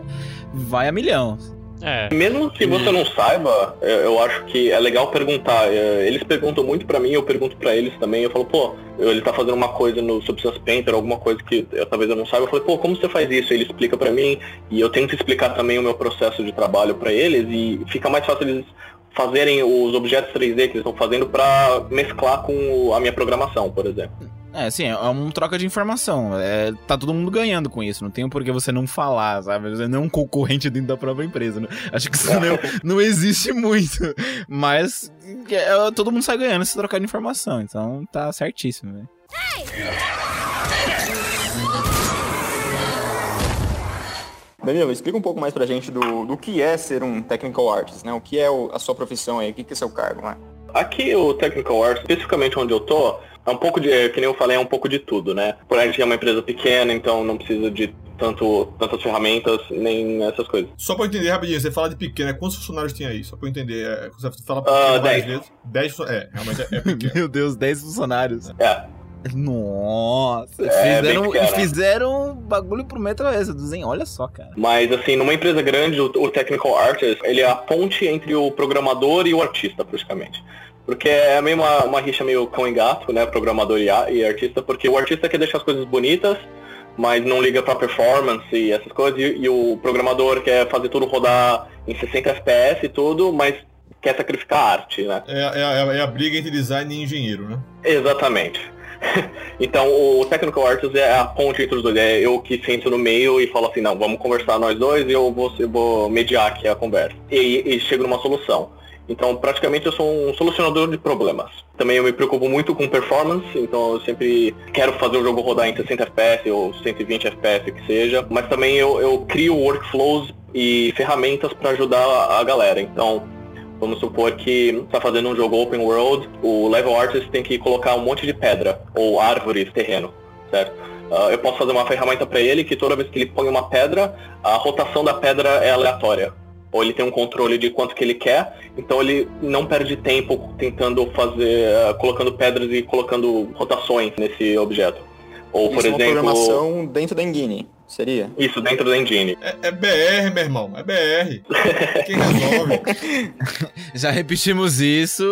vai a milhão. É, Mesmo que você não saiba, eu acho que é legal perguntar. É, Eles perguntam muito pra mim, eu pergunto pra eles também. Eu falo, pô, ele tá fazendo uma coisa no Substance Painter, alguma coisa que eu- talvez eu não saiba. Eu falei, pô, como você faz isso? Ele explica pra mim e eu tento explicar também o meu processo de trabalho pra eles e fica mais fácil eles fazerem os objetos 3D que eles estão fazendo pra mesclar com a minha programação, por exemplo. É, assim, é uma troca de informação. É, tá todo mundo ganhando com isso. Não tem por que você não falar, sabe? Você não é um concorrente dentro da própria empresa. né? Acho que isso não, não existe muito. Mas é, todo mundo sai ganhando se trocar de informação. Então tá certíssimo, velho. Danilo, explica um pouco mais pra gente do, do que é ser um technical artist, né? O que é o- a sua profissão aí, o que, que é seu cargo, né? Aqui o Technical Arts, especificamente onde eu tô, é um pouco de, é, que nem eu falei, é um pouco de tudo, né? Por a gente é uma empresa pequena, então não precisa de tanto, tantas ferramentas, nem essas coisas. Só pra eu entender rapidinho, você fala de pequeno, é quantos funcionários tem aí? Só pra eu entender. É, você fala Ah, pequeno várias dez. vezes. 10 funcionários. É, realmente é, é pequeno. Meu Deus, 10 funcionários. É, Nossa, É, fizeram, né? fizeram bagulho pro Metro Exodus, hein? Olha só, cara. Mas assim, numa empresa grande, o, o technical artist, ele é a ponte entre o programador e o artista, praticamente. Porque é meio uma, uma rixa meio cão e gato, né, programador e, e artista, porque o artista quer deixar as coisas bonitas, mas não liga pra performance e essas coisas, e, e o programador quer fazer tudo rodar em 60 FPS e tudo, mas quer sacrificar a arte, né? É, é a- é a briga entre design e engenheiro, né? Exatamente. então, o technical artist é a ponte entre os dois. É eu que sento no meio e falo assim, não, vamos conversar nós dois e eu vou, eu vou mediar aqui a conversa. E, e chego numa solução. Então, praticamente eu sou um solucionador de problemas. Também eu me preocupo muito com performance, então eu sempre quero fazer o jogo rodar em 60 FPS ou 120 FPS que seja, mas também eu, eu crio workflows e ferramentas para ajudar a, a galera. Então, Vamos supor que está fazendo um jogo open world, o level artist tem que colocar um monte de pedra ou árvores, terreno, certo? Ah, eu posso fazer uma ferramenta para ele que toda vez que ele põe uma pedra, a rotação da pedra é aleatória. Ou ele tem um controle de quanto que ele quer, então ele não perde tempo tentando fazer, ah, colocando pedras e colocando rotações nesse objeto. Ou, por Isso é uma exemplo, programação dentro da engine, seria? isso dentro da engine. É, é BR, meu irmão. É BR. Quem resolve? Já repetimos isso,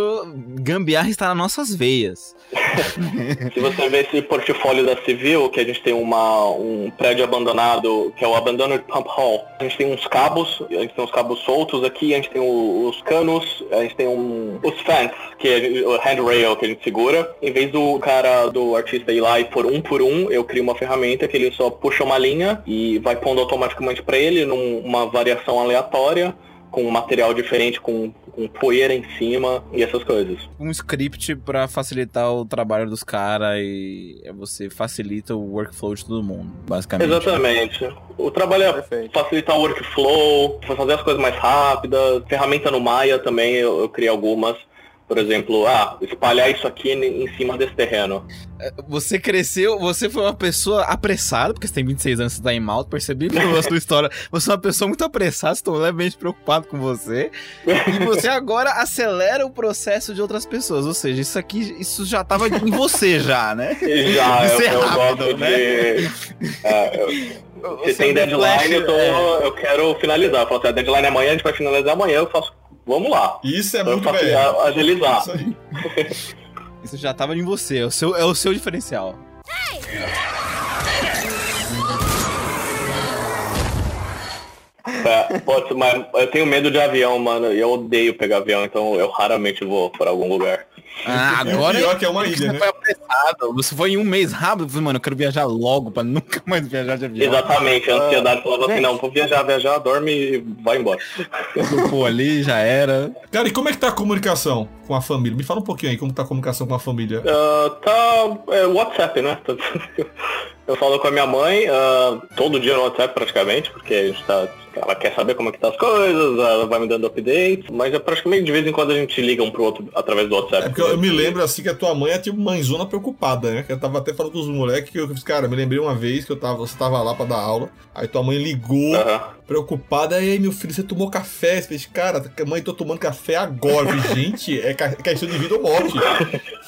gambiarra está nas nossas veias. Se você ver esse portfólio da Civil, que a gente tem uma, um prédio abandonado, que é o Abandoned Pump Hall, a gente tem uns cabos, a gente tem uns cabos soltos aqui, a gente tem o- os canos, a gente tem um, os fans, que é o handrail que a gente segura. Em vez do cara, do artista ir lá e por um por um, eu crio uma ferramenta que ele só puxa uma linha e vai pondo automaticamente para ele numa variação aleatória, com um material diferente, com, com poeira em cima e essas coisas. Um script pra facilitar o trabalho dos caras e você facilita o workflow de todo mundo, basicamente. Exatamente. O trabalho é Perfeito. facilitar o workflow, fazer as coisas mais rápidas. Ferramenta no Maya também, eu, eu criei algumas. Por exemplo, ah, espalhar isso aqui em cima desse terreno. Você cresceu, você foi uma pessoa apressada, porque você tem 26 anos, você tá em Malta, percebi pela sua história. Você é uma pessoa muito apressada, estou levemente preocupado com você. E você agora acelera o processo de outras pessoas. Ou seja, isso aqui, isso já tava em você já, né? Já, Isso eu, é eu rápido, gosto né? de... é, eu- se tem é deadline, flash, eu, tô, é. eu quero finalizar. Eu falo assim, a deadline é amanhã, a gente vai finalizar amanhã, eu faço, vamos lá. Isso é muito a- agilizar. Isso aí. Isso já tava em você, é o seu, é o seu diferencial. É, pode, mas eu tenho medo de avião, mano, e eu odeio pegar avião, então eu raramente vou para algum lugar. Ah, o agora pior que é uma ilha, você né? foi apressado. Você foi em um mês rápido. Eu falei, mano, eu quero viajar logo pra nunca mais viajar de avião. Exatamente, a ansiedade falava assim, não, vou viajar, viajar, dorme e vai embora. Pô, ali já era. Cara, e como é que tá a comunicação com a família? Me fala um pouquinho aí como tá a comunicação com a família. Ah, tá. É, WhatsApp, né? Eu falo com a minha mãe ah, todo dia no WhatsApp praticamente, porque a gente tá. Ela quer saber como é que tá as coisas, ela vai me dando updates, mas é praticamente de vez em quando a gente liga um pro outro através do WhatsApp. É porque eu, eu me lembro assim que a tua mãe é tipo mãezona preocupada, né? Que eu tava até falando com os moleques que eu fiz, cara, me lembrei uma vez que eu tava, você tava lá pra dar aula, aí tua mãe ligou, preocupada, e aí meu filho, você tomou café? Você fez, cara, mãe, tô tomando café agora. Eu falei, gente, é ca- questão de vida ou morte.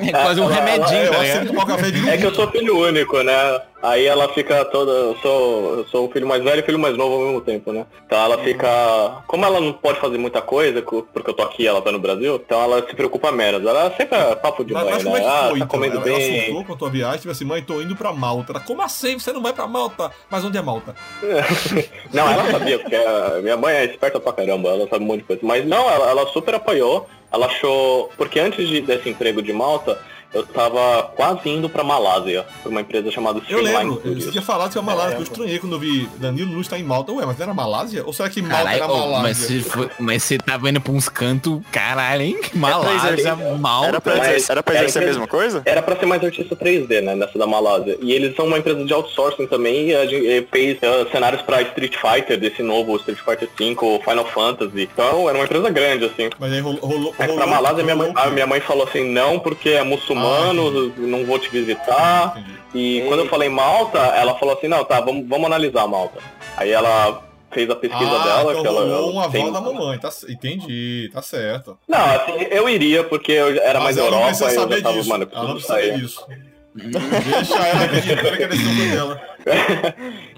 É quase um ela- remedinho, É, eu tá É que eu sou filho único, né? Aí ela fica toda. Eu sou, eu sou o filho mais velho e o filho mais novo ao mesmo tempo, né? Então ela fica. Como ela não pode fazer muita coisa, co- porque eu tô aqui e ela tá no Brasil, então ela se preocupa menos. Ela sempre é papo de Mas, mãe, mas é né? que Ah, foi, tá então? comendo Ela, ela bem. surtou com a tua viagem, tipo assim, mãe, tô indo pra Malta. Ela, como assim? Você não vai pra Malta? Mas onde é Malta? Não, ela sabia, porque a minha mãe é esperta pra caramba, ela sabe um monte de coisa. Mas não, ela, ela super apoiou. Ela achou. Porque antes de- desse emprego de Malta, eu tava quase indo pra Malásia, pra uma empresa chamada Eu Streamline lembro, Studios. você tinha falado que era Malásia, que eu É, estranhei quando eu vi Danilo Nunes tá em Malta. Ué, mas não era Malásia? Ou será que Malta Caralho, era ô, mas, Malásia? se foi- mas você tava indo pra uns cantos, caralho, hein? pra Malásia, exercer- Malta. Era pra mas era pra é exercer a mesma coisa? Era pra ser mais artista 3D, né, nessa da Malásia. E eles são uma empresa de outsourcing também e a gente fez eh, cenários pra Street Fighter, desse novo Street Fighter V, Final Fantasy. Então era uma empresa grande, assim. Mas aí rolou. rolou, rolou pra Malásia, minha mãe, rolou- a minha mãe falou assim, não, porque é muçulmano Ah, não vou te visitar. Entendi. E quando eu falei Malta, ela falou assim, não, tá, vamos, vamos analisar Malta. Aí ela fez a pesquisa ah, dela, então que ela. rolou um ela tem- aval da mamãe, tá, entendi, tá certo. Não, assim, eu iria, porque eu era Mas mais ela não Europa precisa e eu saber já tava, disso. mano, eu ela não precisa saber disso. Deixa ela que a dela.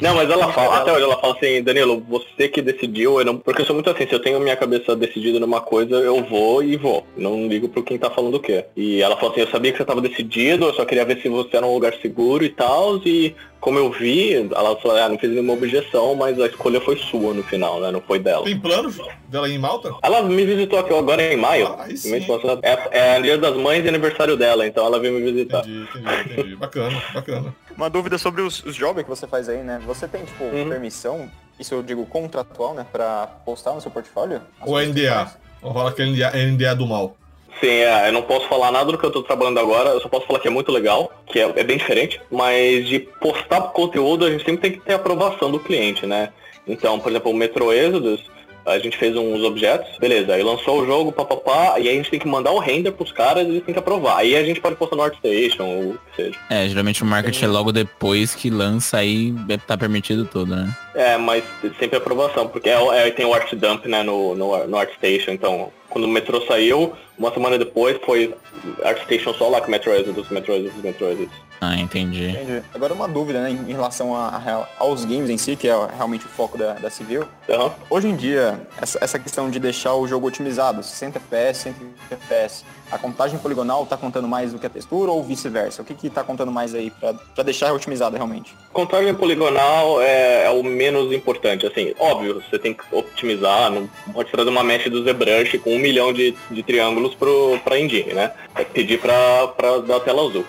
Não, mas ela fala, até hoje ela fala assim, Danilo, você que decidiu, eu não, porque eu sou muito assim, se eu tenho minha cabeça decidida numa coisa, eu vou e vou. Não ligo pro quem tá falando o quê. E ela falou assim, eu sabia que você tava decidido, eu só queria ver se você era um lugar seguro e tal, e como eu vi, ela falou, ah, não fiz nenhuma objeção, mas a escolha foi sua no final, né? Não foi dela. Tem planos dela ir em Malta? Ela me visitou aqui agora em maio. Ah, aí sim. É, é dia das mães e aniversário dela, então ela veio me visitar. Entendi, entendi, entendi. Bacana, bacana. Uma dúvida sobre os, os jobs que você faz aí, né? Você tem, tipo, Uhum. permissão, isso eu digo contratual, né? Pra postar no seu portfólio? Ou que NDA? faz? Ou rola aquele NDA, NDA do mal? Sim, é, eu não posso falar nada do que eu tô trabalhando agora, eu só posso falar que é muito legal, que é, é bem diferente, mas de postar conteúdo a gente sempre tem que ter aprovação do cliente, né? Então, por exemplo, o Metro Exodus, a gente fez uns objetos, beleza, aí lançou o jogo, papapá, e aí a gente tem que mandar o render pros caras e eles têm que aprovar. Aí a gente pode postar no ArtStation, ou o que seja. É, geralmente o marketing é logo depois que lança aí é- tá permitido tudo, né? É, mas sempre aprovação, porque é, é- tem o Art Dump, né, no, no, no ArtStation, então quando o Metro saiu, uma semana depois foi ArtStation só lá com Metro Exodus, Metro Exodus, Metro Exodus. Ah, entendi. Entendi. Agora uma dúvida, né, em relação a- a aos games em si, que é realmente o foco da, da Civil. Aham. Hoje em dia, essa, essa questão de deixar o jogo otimizado, 60 FPS, 120 FPS, a contagem poligonal tá contando mais do que a textura ou vice-versa? O que que tá contando mais aí pra deixar otimizado realmente? Contagem poligonal é, é o menos importante, assim, óbvio, você tem que optimizar, não pode trazer uma mesh do ZBrush com um milhão de, de triângulos pro, pra engine, né? É pedir pra dar tela azul.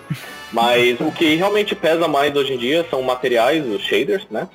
Mas o que realmente pesa mais hoje em dia são materiais, os shaders, né?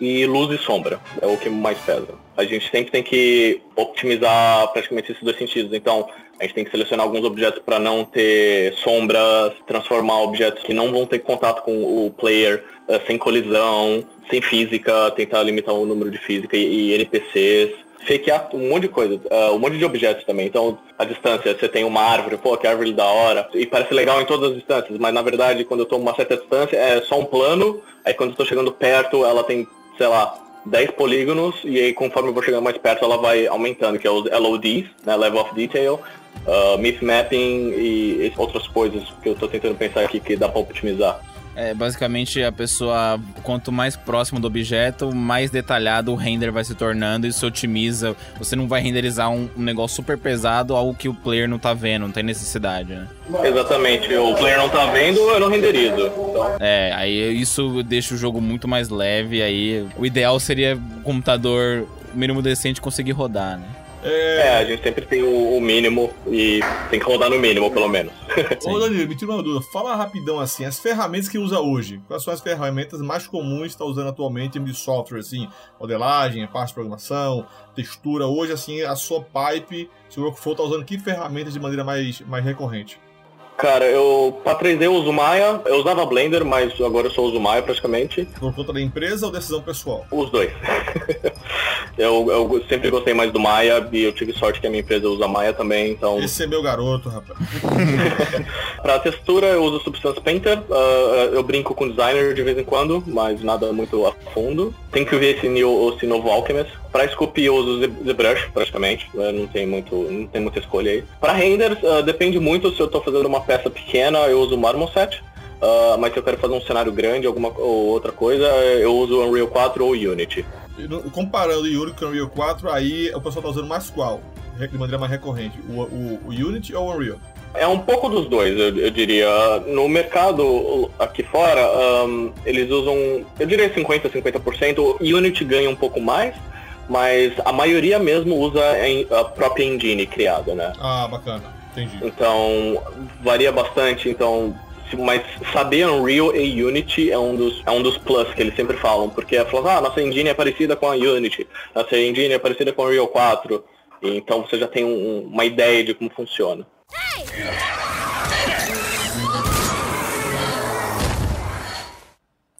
E luz e sombra, é o que mais pesa. A gente sempre tem que optimizar praticamente esses dois sentidos. Então, a gente tem que selecionar alguns objetos para não ter sombras, transformar objetos que não vão ter contato com o player eh, sem colisão, sem física, tentar limitar o número de física e, e NPCs. Fakear um monte de coisa, ah, um monte de objetos também. Então, a distância, você tem uma árvore, pô, que árvore da hora. E parece legal em todas as distâncias, mas na verdade, quando eu tô uma certa distância, é só um plano. Aí quando eu tô chegando perto, ela tem, sei lá, 10 polígonos. E aí conforme eu vou chegando mais perto, ela vai aumentando, que é os LODs, né, Level of Detail. Uh, myth mapping e outras coisas que eu tô tentando pensar aqui que dá pra otimizar. É, basicamente a pessoa, quanto mais próximo do objeto, mais detalhado o render vai se tornando e isso otimiza. Você não vai renderizar um, um negócio super pesado, algo que o player não tá vendo, não tem necessidade, né? Exatamente, o player não tá vendo, eu não renderizo. Então, É, aí isso deixa o jogo muito mais leve, aí o ideal seria o computador mínimo decente conseguir rodar, né? É, a gente sempre tem o, o mínimo e tem que rodar no mínimo, pelo menos. Ô Danilo, me tira uma dúvida. Fala rapidão assim, as ferramentas que usa hoje. Quais são as ferramentas mais comuns que está usando atualmente em software, assim? Modelagem, parte de programação, textura. Hoje, assim, a sua pipe, se o workflow está usando que ferramentas de maneira mais, mais recorrente? Cara, eu pra 3D eu uso Maya, eu usava Blender, mas agora eu só uso Maya praticamente. Por conta da empresa ou decisão pessoal? Os dois. eu, eu sempre gostei mais do Maya e eu tive sorte que a minha empresa usa Maya também, então. Esse é meu garoto, rapaz. Pra textura eu uso Substance Painter, ah, eu brinco com designer de vez em quando, mas nada muito a fundo. Tem que ver esse, new, esse novo Alchemist. Pra sculpir eu uso ZBrush praticamente, né, não tem muito, não tem muita escolha aí. Pra renders ah, depende muito se eu tô fazendo uma peça pequena, eu uso Marmoset. ah, mas se eu quero fazer um cenário grande, alguma ou outra coisa, eu uso Unreal 4 ou Unity. Comparando o Unity com o Unreal 4, aí o pessoal tá usando mais qual? De maneira mais recorrente? O, o, o Unity ou o Unreal? É um pouco dos dois, eu, eu diria. No mercado aqui fora, ahn, eles usam, eu diria 50%, 50%. O Unity ganha um pouco mais, mas a maioria mesmo usa a própria engine criada, né? Ah, bacana. Entendi. Então, varia bastante, então... Mas saber Unreal e Unity é um dos, é um dos plus que eles sempre falam, porque é falar, ah, nossa engine é parecida com a Unity, nossa engine é parecida com a Unreal 4, e então você já tem um- uma ideia de como funciona.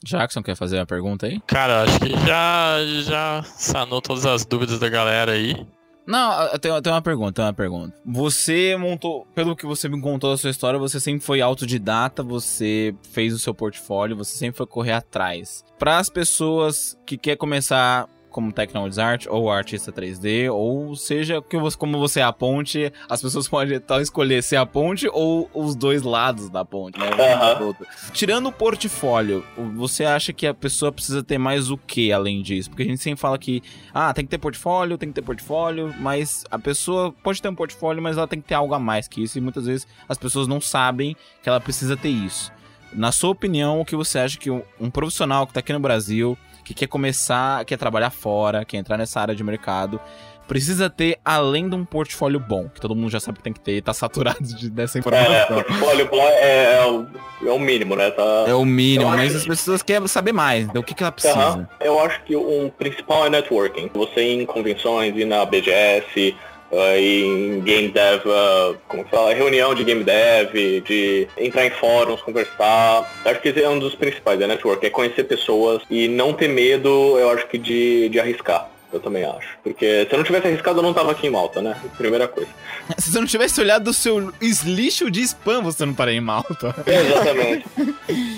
Jackson quer fazer uma pergunta aí? Cara, acho que já, já sanou todas as dúvidas da galera aí. Não, eu tenho, eu tenho uma pergunta, tenho uma pergunta. Você montou, pelo que você me contou da sua história, você sempre foi autodidata, você fez o seu portfólio, você sempre foi correr atrás. Para as pessoas que quer começar como technology art ou artista 3D, ou seja, que você, como você é a ponte, as pessoas podem tal escolher ser a ponte ou os dois lados da ponte, né? Aham. Tirando o portfólio, você acha que a pessoa precisa ter mais o que além disso? Porque a gente sempre fala que, ah, tem que ter portfólio, tem que ter portfólio, mas a pessoa pode ter um portfólio, mas ela tem que ter algo a mais que isso, e muitas vezes as pessoas não sabem que ela precisa ter isso. Na sua opinião, o que você acha que um profissional que tá aqui no Brasil, que quer começar, quer trabalhar fora, quer entrar nessa área de mercado, precisa ter além de um portfólio bom, que todo mundo já sabe que tem que ter, tá saturado de- dessa É, informação. portfólio bom é, é o, é o mínimo, né? Tá... É o mínimo, Eu mas que- as pessoas querem saber mais, do que, que ela precisa. Aham. Eu acho que um principal é networking. Você ir em convenções, ir na BGS, uh, ir em Game Dev, uh, como que fala, reunião de Game Dev, de entrar em fóruns, conversar. Acho que esse é um dos principais, é networking, é conhecer pessoas e não ter medo, eu acho que de, de arriscar. Eu também acho. Porque se eu não tivesse arriscado, eu não tava aqui em Malta, né? Primeira coisa. Se você não tivesse olhado o seu lixo de spam, você não estaria em Malta. Exatamente.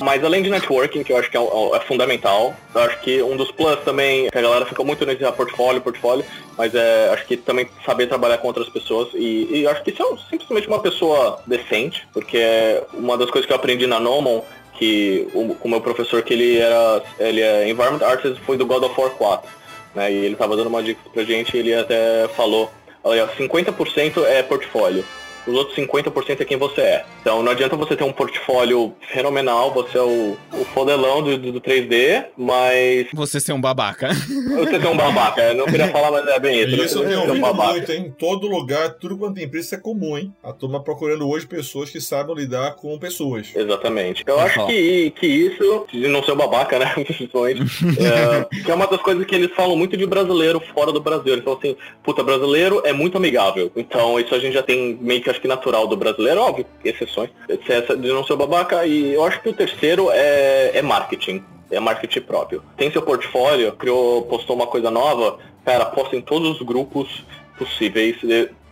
Mas além de networking, que eu acho que é, é fundamental, eu acho que um dos plus também, que a galera fica muito nesse ah, portfólio, portfólio, mas é, acho que também saber trabalhar com outras pessoas e, e acho que isso é simplesmente uma pessoa decente, porque é uma das coisas que eu aprendi na Nomon, que o, o meu professor, que ele era, ele é Environment Artist, foi do God of War 4, né, e ele tava dando uma dica pra gente ele até falou, olha, 50% é portfólio, os outros 50% é quem você é. Então não adianta você ter um portfólio fenomenal, você é o, o fodelão do, do 3D, mas Você ser um babaca. você tem um babaca. Eu não queria falar, mas é bem isso. Isso eu tenho um ouvido babaca. muito, hein? Em todo lugar, tudo quanto tem empresa, isso é comum, hein? A turma procurando hoje pessoas que saibam lidar com pessoas. Exatamente. Eu acho que, que isso, de não ser um babaca, né? Principalmente, é, que é uma das coisas que eles falam muito de brasileiro fora do Brasil. Eles falam assim, puta, brasileiro é muito amigável. Então isso a gente já tem meio que acho que natural do brasileiro, óbvio, exceções. De não ser babaca. E eu acho que o terceiro é, é marketing. É marketing próprio. Tem seu portfólio, criou, postou uma coisa nova, cara, posta em todos os grupos possíveis.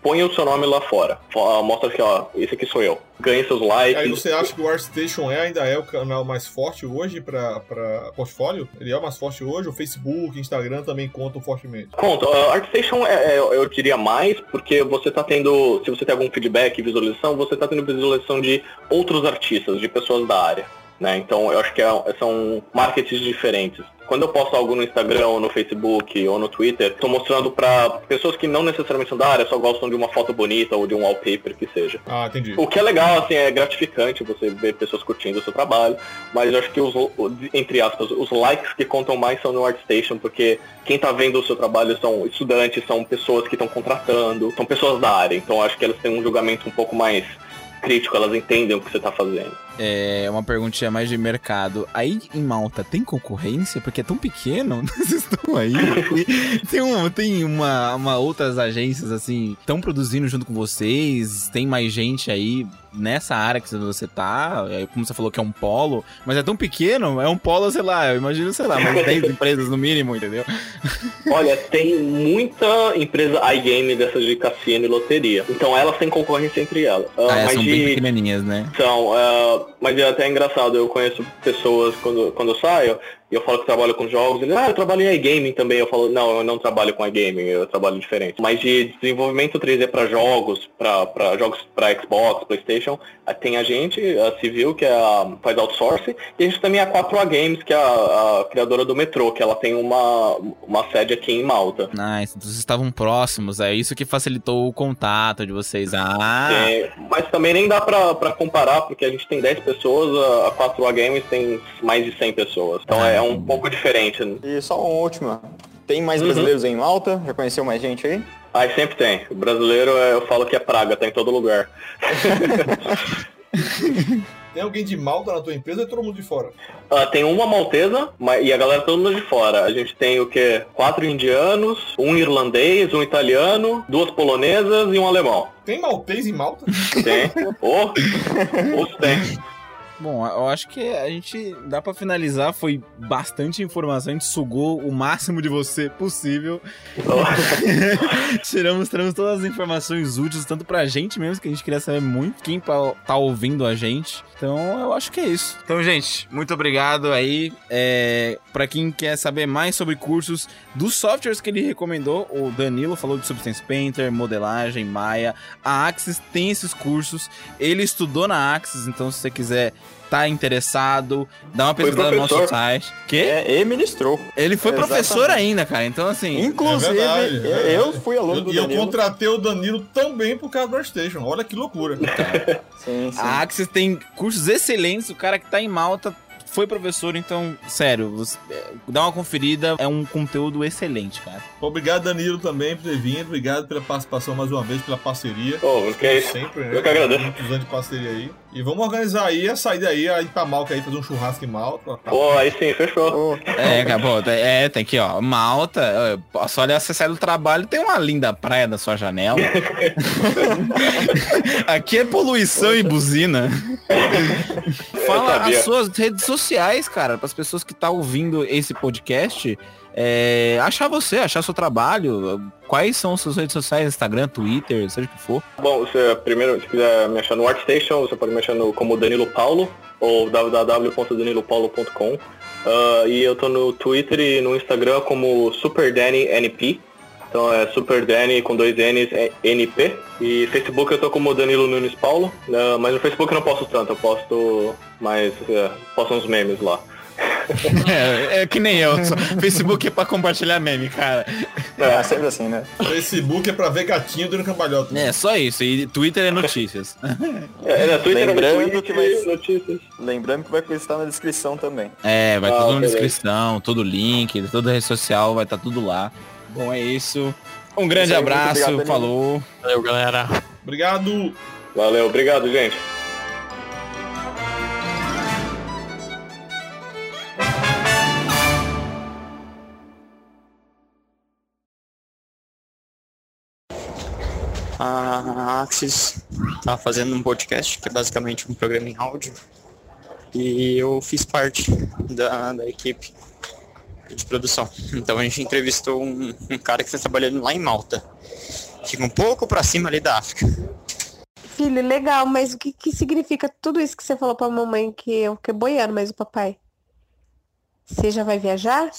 Põe o seu nome lá fora. Fo- Mostra que, ó, esse aqui sou eu. Ganhe seus likes. Aí você acha que o ArtStation é, ainda é o canal mais forte hoje para portfólio? Ele é o mais forte hoje? O Facebook, Instagram também contam fortemente. Conta, uh, ArtStation é, é, eu diria mais, porque você tá tendo, se você tem algum feedback visualização, você tá tendo visualização de outros artistas, de pessoas da área. Né? Então eu acho que é- são marketings diferentes. Quando eu posto algo no Instagram, ou no Facebook, ou no Twitter, estou mostrando para pessoas que não necessariamente são da área, só gostam de uma foto bonita ou de um wallpaper que seja. Ah, entendi. O que é legal, assim, é gratificante você ver pessoas curtindo o seu trabalho, mas eu acho que os, entre aspas, os likes que contam mais são no ArtStation, porque quem tá vendo o seu trabalho são estudantes, são pessoas que estão contratando, são pessoas da área, então eu acho que elas têm um julgamento um pouco mais crítico, elas entendem o que você tá fazendo. É uma perguntinha mais de mercado. Aí em Malta tem concorrência? Porque é tão pequeno, vocês estão aí. Tem, tem, um, tem uma, uma outras agências assim, estão produzindo junto com vocês? Tem mais gente aí nessa área que você tá? É, Como você falou que é um polo, mas é tão pequeno, é um polo, sei lá, eu imagino, sei lá, mais 10 empresas no mínimo, entendeu? Olha, tem muita empresa iGame dessas de cassino e loteria, então elas têm concorrência entre elas. Ah, Ah, é, mas são de- bem pequenininhas, né? São, é, mas é até engraçado, eu conheço pessoas quando, quando eu saio, eu falo que trabalho com jogos, eles, ah, eu trabalho em iGaming também, eu falo, não, eu não trabalho com iGaming, eu trabalho diferente. Mas de desenvolvimento 3D para jogos, para jogos para Xbox, Playstation, eh, tem a gente, a Civil, que é a, faz outsourcing, e a gente também é a 4A Games, que é a, a criadora do metrô, que ela tem uma, uma sede aqui em Malta. Nice, então vocês estavam próximos, é isso que facilitou o contato de vocês. Ah, É, mas também nem dá pra, pra comparar, porque a gente tem 10 pessoas, a, a 4A Games tem mais de 100 pessoas. Então é um pouco diferente. né? E só uma última. Tem mais Uhum. brasileiros aí em Malta? Já conheceu mais gente aí? Aí sempre tem. O brasileiro, é, eu falo que é praga, tá em todo lugar. Tem alguém de Malta na tua empresa ou é todo mundo de fora? Ah, tem uma maltesa mas, e a galera todo mundo de fora. A gente tem o quê? Quatro indianos, um irlandês, um italiano, duas polonesas e um alemão. Tem maltês em Malta? Tem. Oh, os tem. Bom, eu acho que a gente dá pra finalizar. Foi bastante informação, a gente sugou o máximo de você possível. Tiramos, tiramos todas as informações úteis, tanto pra gente mesmo, que a gente queria saber muito, quem tá ouvindo a gente. Então, eu acho que é isso. Então, gente, muito obrigado aí. É, para quem quer saber mais sobre cursos dos softwares que ele recomendou, o Danilo falou de Substance Painter, modelagem, Maya. A Axis tem esses cursos. Ele estudou na Axis, então se você quiser tá interessado, dá uma pesquisada no nosso site. Que? É, e ministrou. Ele foi Exatamente. professor ainda, cara. Então, assim. Inclusive, É verdade, é eu verdade. fui aluno Eu- do E eu Danilo. contratei o Danilo também por causa do PlayStation. Olha que loucura. Sim, sim. A Axis tem cursos excelentes. O cara que tá em Malta foi professor, então, sério, você- é, dá uma conferida. É um conteúdo excelente, cara. Obrigado, Danilo, também por ter vindo. Obrigado pela participação mais uma vez, pela parceria. Oh, que é isso. Sempre, né? Eu que agradeço. Muitos anos de parceria aí. E vamos organizar aí a saída aí, a ir pra Malca aí, fazer um churrasco em Malta. Tá. Pô, aí sim, fechou. Ô, É, acabou. É, tem aqui, ó. Malta. Só olhar você sai do trabalho, tem uma linda praia da sua janela. Aqui é poluição e buzina. Fala as suas redes sociais, cara, para as pessoas que estão ouvindo esse podcast. é, achar você, achar seu trabalho. Quais são suas redes sociais, Instagram, Twitter, seja o que for. Bom, você primeiro, se quiser me achar no ArtStation, você pode me achar no, como Danilo Paulo ou www.danilopaulo.com. Ah, e eu tô no Twitter e no Instagram como SuperDannyNP. Então é Super Danny com dois N's, é NP. E Facebook eu tô como Danilo Nunes Paulo. Ah, mas no Facebook eu não posto tanto, eu posto mais. é, posto uns memes lá. É, é que nem eu. só- Facebook é pra compartilhar meme, cara. é sempre assim, né? Facebook é pra ver gatinho dando cambalhota. É, só isso. E Twitter é notícias. É, é, Twitter, Lembrando no Twitch, que vai- notícias. Lembrando que vai estar na descrição também. É, vai Ah, tudo na beleza. descrição, todo link, toda rede social, vai estar tudo lá. Bom, é isso. Um grande Isso aí, abraço, obrigado, falou. Valeu, galera. Obrigado. Valeu, obrigado, gente. A Axis tá fazendo um podcast, que é basicamente um programa em áudio. E eu fiz parte da, da equipe de produção. Então a gente entrevistou um, um cara que está trabalhando lá em Malta. Fica um pouco pra cima ali da África. Filho, legal, mas o que, que significa tudo isso que você falou pra mamãe que eu fiquei boiando, mas o papai? Você já vai viajar?